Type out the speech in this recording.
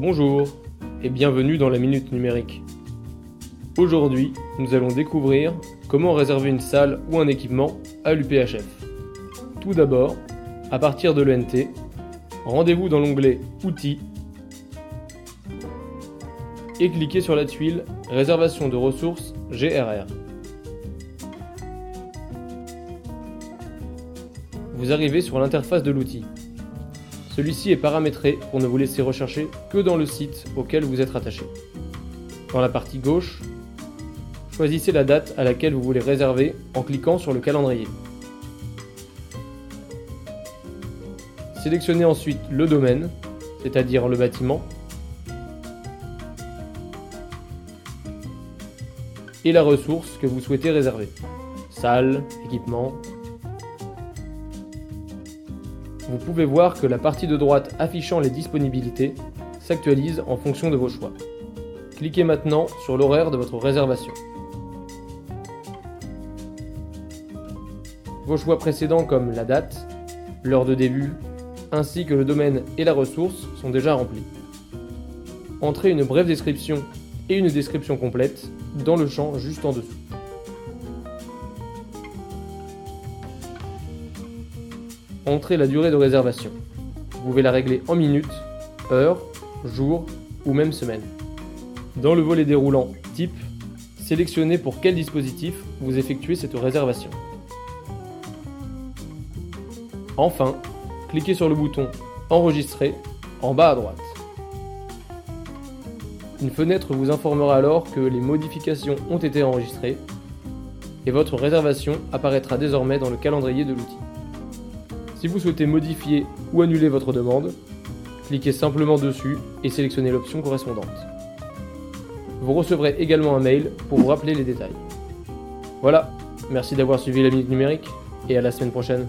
Bonjour et bienvenue dans la Minute Numérique. Aujourd'hui, nous allons découvrir comment réserver une salle ou un équipement à l'UPHF. Tout d'abord, à partir de l'ENT, rendez-vous dans l'onglet Outils et cliquez sur la tuile Réservation de ressources GRR. Vous arrivez sur l'interface de l'outil. Celui-ci est paramétré pour ne vous laisser rechercher que dans le site auquel vous êtes rattaché. Dans la partie gauche, choisissez la date à laquelle vous voulez réserver en cliquant sur le calendrier. Sélectionnez ensuite le domaine, c'est-à-dire le bâtiment, et la ressource que vous souhaitez réserver. Salle, équipement, vous pouvez voir que la partie de droite affichant les disponibilités s'actualise en fonction de vos choix. Cliquez maintenant sur l'horaire de votre réservation. Vos choix précédents comme la date, l'heure de début, ainsi que le domaine et la ressource sont déjà remplis. Entrez une brève description et une description complète dans le champ juste en dessous. Entrez la durée de réservation. Vous pouvez la régler en minutes, heures, jours ou même semaines. Dans le volet déroulant Type, sélectionnez pour quel dispositif vous effectuez cette réservation. Enfin, cliquez sur le bouton Enregistrer en bas à droite. Une fenêtre vous informera alors que les modifications ont été enregistrées et votre réservation apparaîtra désormais dans le calendrier de l'outil. Si vous souhaitez modifier ou annuler votre demande, cliquez simplement dessus et sélectionnez l'option correspondante. Vous recevrez également un mail pour vous rappeler les détails. Voilà, merci d'avoir suivi la minute numérique et à la semaine prochaine.